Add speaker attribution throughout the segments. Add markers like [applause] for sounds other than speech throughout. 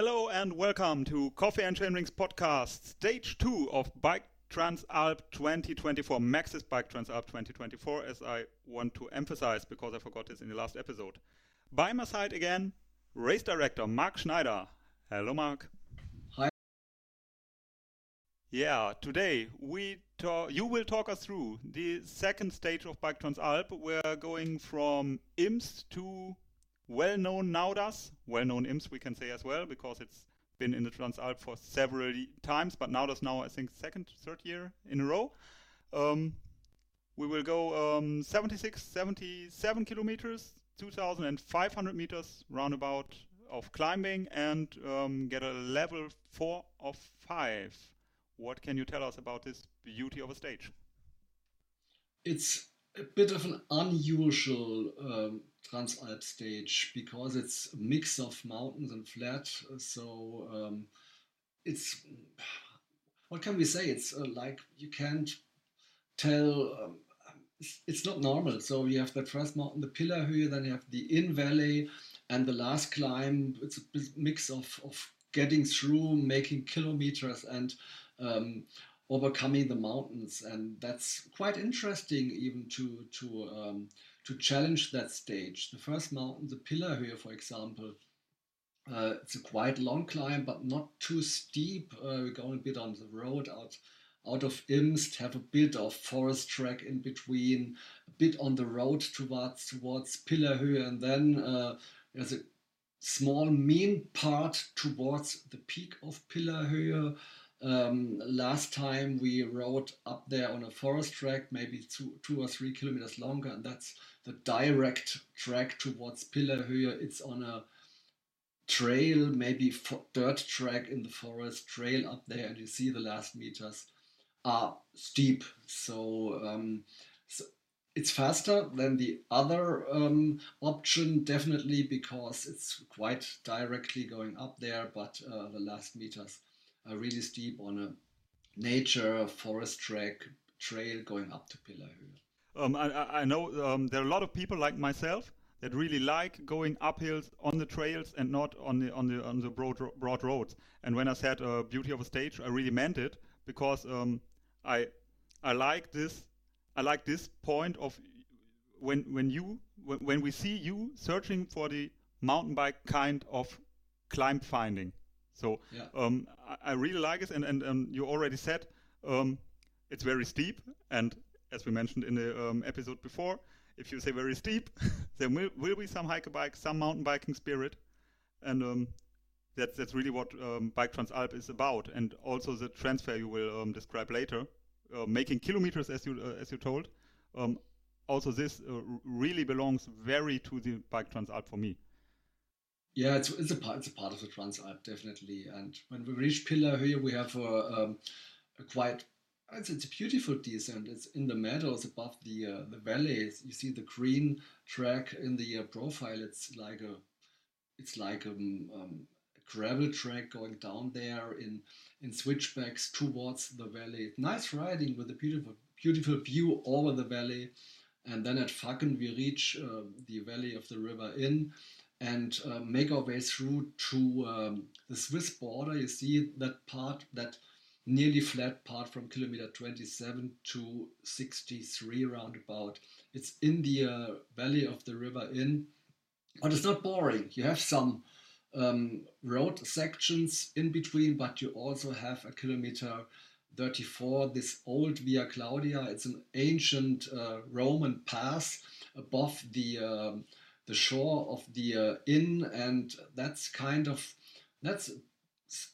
Speaker 1: Hello and welcome to Coffee and Chainrings podcast, stage two of Bike Transalp 2024, Maxxis Bike Transalp 2024, as I want to emphasize because I forgot this in the last episode. By my side again, race director Mark Schneider. Hello, Mark.
Speaker 2: Hi.
Speaker 1: Yeah, today we talk, you will talk us through the second stage of Bike Transalp. We're going from Imst to well-known Nauders, well-known Imst we can say as well because it's been in the Transalp for several times, but Nauders now I think second, third year in a row. Um, we will go um, 76, 77 kilometers, 2,500 meters roundabout of climbing and um, get a level 4 of 5. What can you tell us about this beauty of a stage?
Speaker 2: It's a bit of an unusual um, Transalp stage because it's a mix of mountains and flat. So um, it's what can we say? It's uh, like you can't tell. Um, it's, not normal. So you have the first mountain, the Pillerhöhe, then you have the Inn Valley, and the last climb. It's a mix of of getting through, making kilometers, and um, overcoming the mountains, and that's quite interesting even to to um, to challenge that stage. The first mountain, the Pillerhöhe, for example, uh, it's a quite long climb, but not too steep. Uh, we're going a bit on the road out out of Imst, have a bit of forest track in between, a bit on the road towards towards Pillerhöhe, and then uh, there's a small mean part towards the peak of Pillerhöhe. Um, last time we rode up there on a forest track, maybe two, two or three kilometers longer, and that's the direct track towards Pillerhöhe. It's on a trail, maybe dirt track in the forest, trail up there, and you see the last meters are steep. So, um, so it's faster than the other um, option, definitely because it's quite directly going up there, but uh, the last meters really steep on a nature forest track trail going up to Pillerhöhe.
Speaker 1: Um, I, I know um, there are a lot of people like myself that really like going up hills on the trails and not on the on the on the broad broad roads. And when I said uh, beauty of a stage, I really meant it because um, I I like this I like this point of when when you when, when we see you searching for the mountain bike kind of climb finding. So yeah. um, I, I, really like it, and and um, you already said um, it's very steep, and as we mentioned in the um, episode before, if you say very steep, [laughs] there will, will, be some hiker bike, some mountain biking spirit, and um, that's that's really what um, Bike Transalp is about, and also the transfer you will describe later, uh, making kilometers as you uh, as you told. also, this uh, really belongs very to the Bike Transalp for me.
Speaker 2: Yeah, it's, it's a part it's a part of the Transalp definitely. And when we reach Pillerhöhe, we have a, um, a quite it's, it's a beautiful descent. It's in the meadows above the uh, the valleys. You see the green track in the uh, profile. It's like a it's like a, um, um, a gravel track going down there in in switchbacks towards the valley. Nice riding with a beautiful beautiful view over the valley. And then at Faggen we reach uh, the valley of the river Inn and uh, make our way through to um, the Swiss border. You see that part, that nearly flat part from kilometer 27 to 63 roundabout. It's in the uh, valley of the River Inn, but it's not boring. You have some um, road sections in between, but you also have a kilometer 34, this old Via Claudia. It's an ancient uh, Roman pass above the um, the shore of the uh, Inn, and that's kind of that's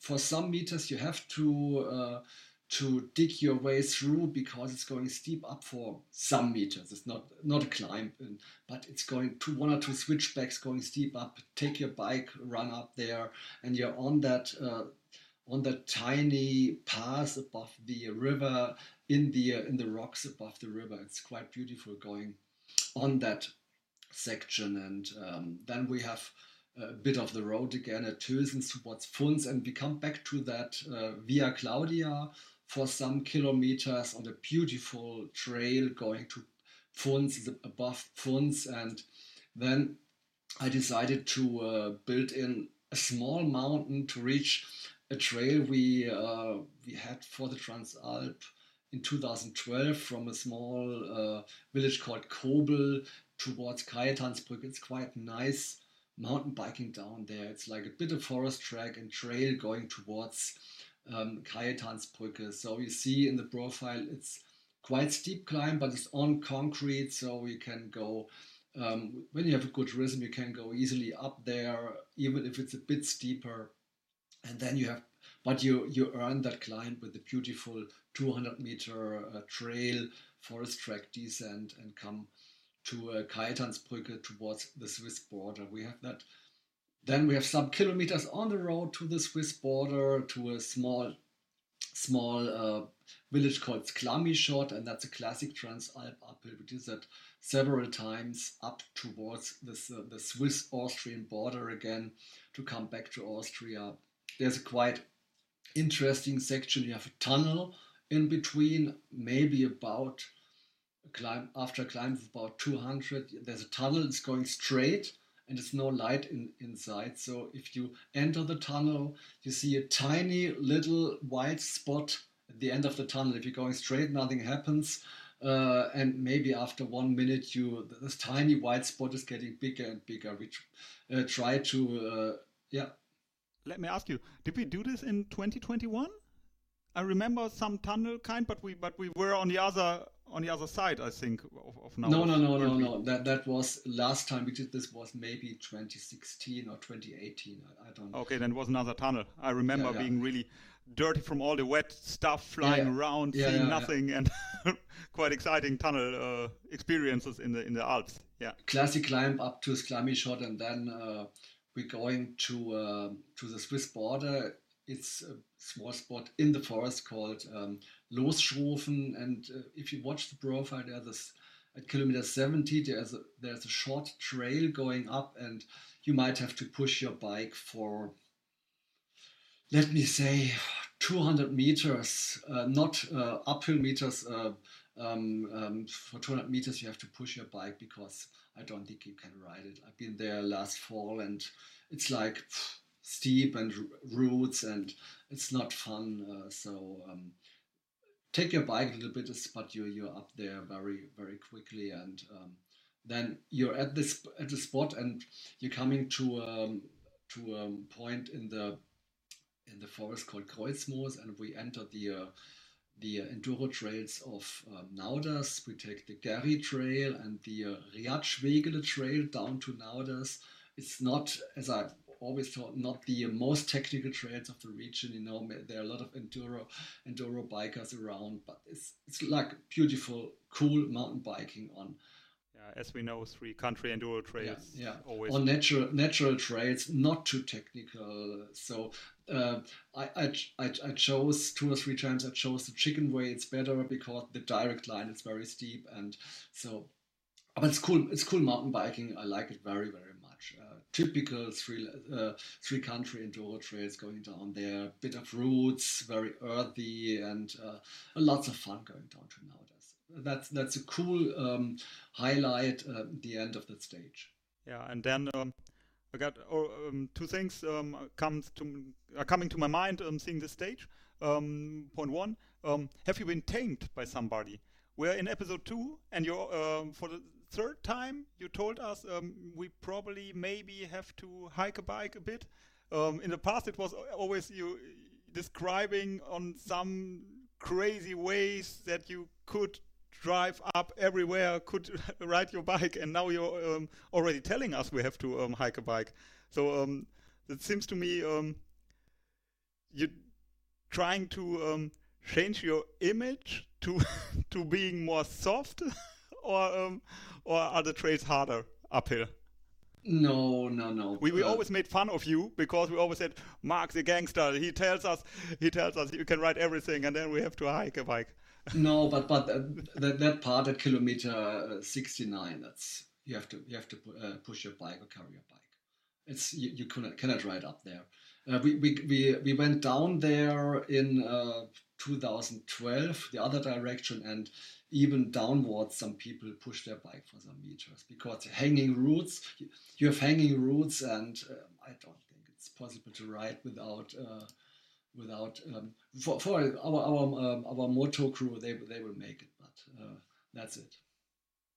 Speaker 2: for some meters you have to uh, to dig your way through because it's going steep up for some meters. It's not not a climb, but it's going to one or two switchbacks going steep up. Take your bike, run up there, and you're on that. Uh, on that tiny pass above the river in the uh, in the rocks above the river it's quite beautiful going on that section. And um, then we have a bit of the road again at Tösens towards Pfunds, and we come back to that uh, Via Claudia for some kilometers on a beautiful trail going to Pfunds, above Pfunds, and then I decided to uh, build in a small mountain to reach a trail we uh, we had for the Transalp in 2012 from a small uh, village called Kobel towards Cajetanbrücke. It's quite nice mountain biking down there. It's like a bit of forest track and trail going towards um, Cajetanbrücke. So you see in the profile, it's quite steep climb, but it's on concrete, so you can go. Um, when you have a good rhythm, you can go easily up there, even if it's a bit steeper. And then you have, but you you earn that climb with the beautiful 200 meter uh, trail, forest track descent, and come to uh, Cajetanbrücke towards the Swiss border. We have that. Then we have some kilometers on the road to the Swiss border to a small, small uh, village called Sklamischot, and that's a classic Transalp uphill. We did that several times up towards this, uh, the Swiss-Austrian border again to come back to Austria. There's a quite interesting section. You have a tunnel in between, maybe about climb after a climb of about 200 there's a tunnel it's going straight and there's no light in, inside. So if you enter the tunnel you see a tiny little white spot at the end of the tunnel. If you're going straight nothing happens. Uh, and maybe after one minute you this tiny white spot is getting bigger and bigger. We uh, try to uh, yeah.
Speaker 1: Let me ask you did we do this in 2021 I remember some tunnel kind, but we but we were on the other on the other side, I think, of, of now.
Speaker 2: No, no, no, no, no. That that was last time we did this was maybe 2016 or 2018. I, I don't. know.
Speaker 1: Okay, then it was another tunnel. I remember yeah, yeah. being really dirty from all the wet stuff flying yeah, around, seeing nothing, and [laughs] quite exciting tunnel uh, experiences in the in the Alps. Yeah.
Speaker 2: Classic climb up to Sklamischot, and then uh, we're going to uh, to the Swiss border. It's a small spot in the forest called um, Losschrofen. And uh, if you watch the profile, there's this, at kilometer 70, there's a, there's a short trail going up, and you might have to push your bike for, let me say, 200 meters, uh, not uh, uphill meters. Uh, um, um, for 200 meters, you have to push your bike because I don't think you can ride it. I've been there last fall, and it's like steep and roots, and it's not fun. Uh, so um, take your bike a little bit, but you're you're up there very very quickly, and um, then you're at this at the spot, and you're coming to um, to a point in the in the forest called Kreuzmoos, and we enter the uh, the uh, enduro trails of um, Nauders. We take the Gerry Trail and the uh, Riatschwegele Trail down to Nauders. It's not, as I always thought not the most technical trails of the region. You know, there are a lot of enduro enduro bikers around, but it's it's like beautiful, cool mountain biking on.
Speaker 1: Yeah, as we know, three country enduro trails.
Speaker 2: Yeah, yeah. always on natural natural trails, not too technical. So uh, I, I, I chose two or three times. I chose the chicken way. It's better because the direct line is very steep, and so. But it's cool. It's cool mountain biking. I like it very very much. Uh, typical three uh, three country enduro trails going down there. Bit of roots, very earthy, and uh, lots of fun going down to Nauders. That's that's a cool um, highlight at the end of that stage.
Speaker 1: Yeah, and then um, I got oh, um, two things um, comes to are coming to my mind um, seeing this stage. Um, point one: um, Have you been tamed by somebody? We're in episode two, and you're um, for the third time you told us um, we probably maybe have to hike a bike a bit. Um, in the past, it was always you describing on some crazy ways that you could drive up everywhere, could [laughs] ride your bike, and now you're um, already telling us we have to um, hike a bike. So um, it seems to me um, you're trying to change your image to [laughs] to being more soft, [laughs] or um, or are the trails harder uphill?
Speaker 2: No, no, no.
Speaker 1: We, we uh, always made fun of you because we always said Mark the gangster. He tells us he tells us you can ride everything, and then we have to hike a bike. [laughs]
Speaker 2: no, but but uh, that that part at kilometer uh, sixty nine, that's you have to you have to uh, push your bike or carry your bike. It's you, you cannot cannot ride up there. Uh, we, we we we went down there in uh, 2012, the other direction, and even downwards, some people push their bike for some meters because hanging roots, you have hanging roots, and uh, I don't think it's possible to ride without uh, without um, for, for our our um, our moto crew they they will make it, but uh, that's it.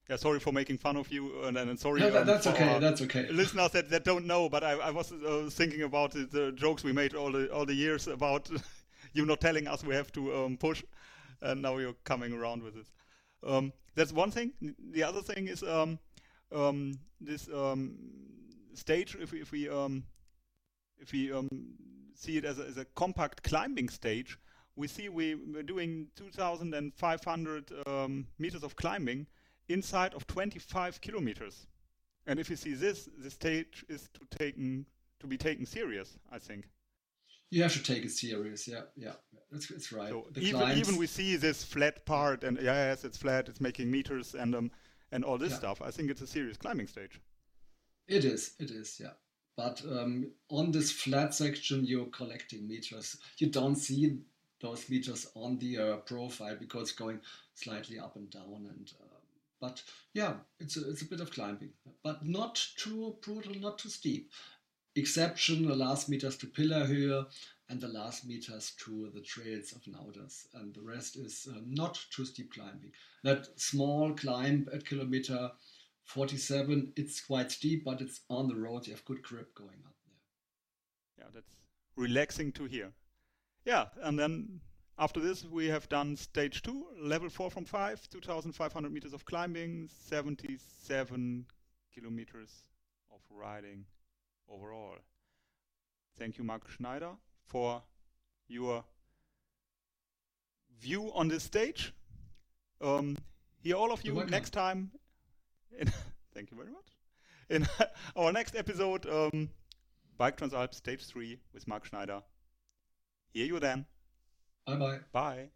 Speaker 1: Yeah, sorry for making fun of you, and, and sorry.
Speaker 2: No, that,
Speaker 1: um,
Speaker 2: that's okay. That's okay.
Speaker 1: Listeners that, that don't know, but I, I was uh, thinking about the, the jokes we made all the all the years about [laughs] you not telling us we have to um, push, and now you're coming around with it. Um, that's one thing. The other thing is um, um, this um, stage. If we if we if we see it as a, as a compact climbing stage, we see we, we're doing 2,500 um, meters of climbing inside of 25 kilometers. And if you see this, the stage is to taken to be taken serious. I think.
Speaker 2: You have to take it serious. Yeah, yeah, that's, that's right.
Speaker 1: So
Speaker 2: The
Speaker 1: even even we see this flat part, and yes, it's flat. It's making meters and um and all this
Speaker 2: Yeah.
Speaker 1: stuff. I think it's a serious climbing stage.
Speaker 2: It is, it is, yeah. But um, on this flat section, you're collecting meters. You don't see those meters on the uh, profile because it's going slightly up and down. And uh, but yeah, it's a, it's a bit of climbing, but not too brutal, not too steep. Exception the last meters to Pillerhöhe and the last meters to the trails of Nauders, and the rest is uh, not too steep climbing. That small climb at kilometer 47, it's quite steep, but it's on the road. You have good grip going up there.
Speaker 1: Yeah, that's relaxing to hear. Yeah, and then after this we have done stage two, level four from five, 2,500 meters of climbing, 77 kilometers of riding overall. Thank you, Mark Schneider, for your view on this stage. Um, hear all of
Speaker 2: You're
Speaker 1: you
Speaker 2: welcome.
Speaker 1: next time. In [laughs] thank you very much. In [laughs] our next episode, um, Bike Transalp Stage 3 with Mark Schneider. Hear you then.
Speaker 2: Bye bye.
Speaker 1: Bye.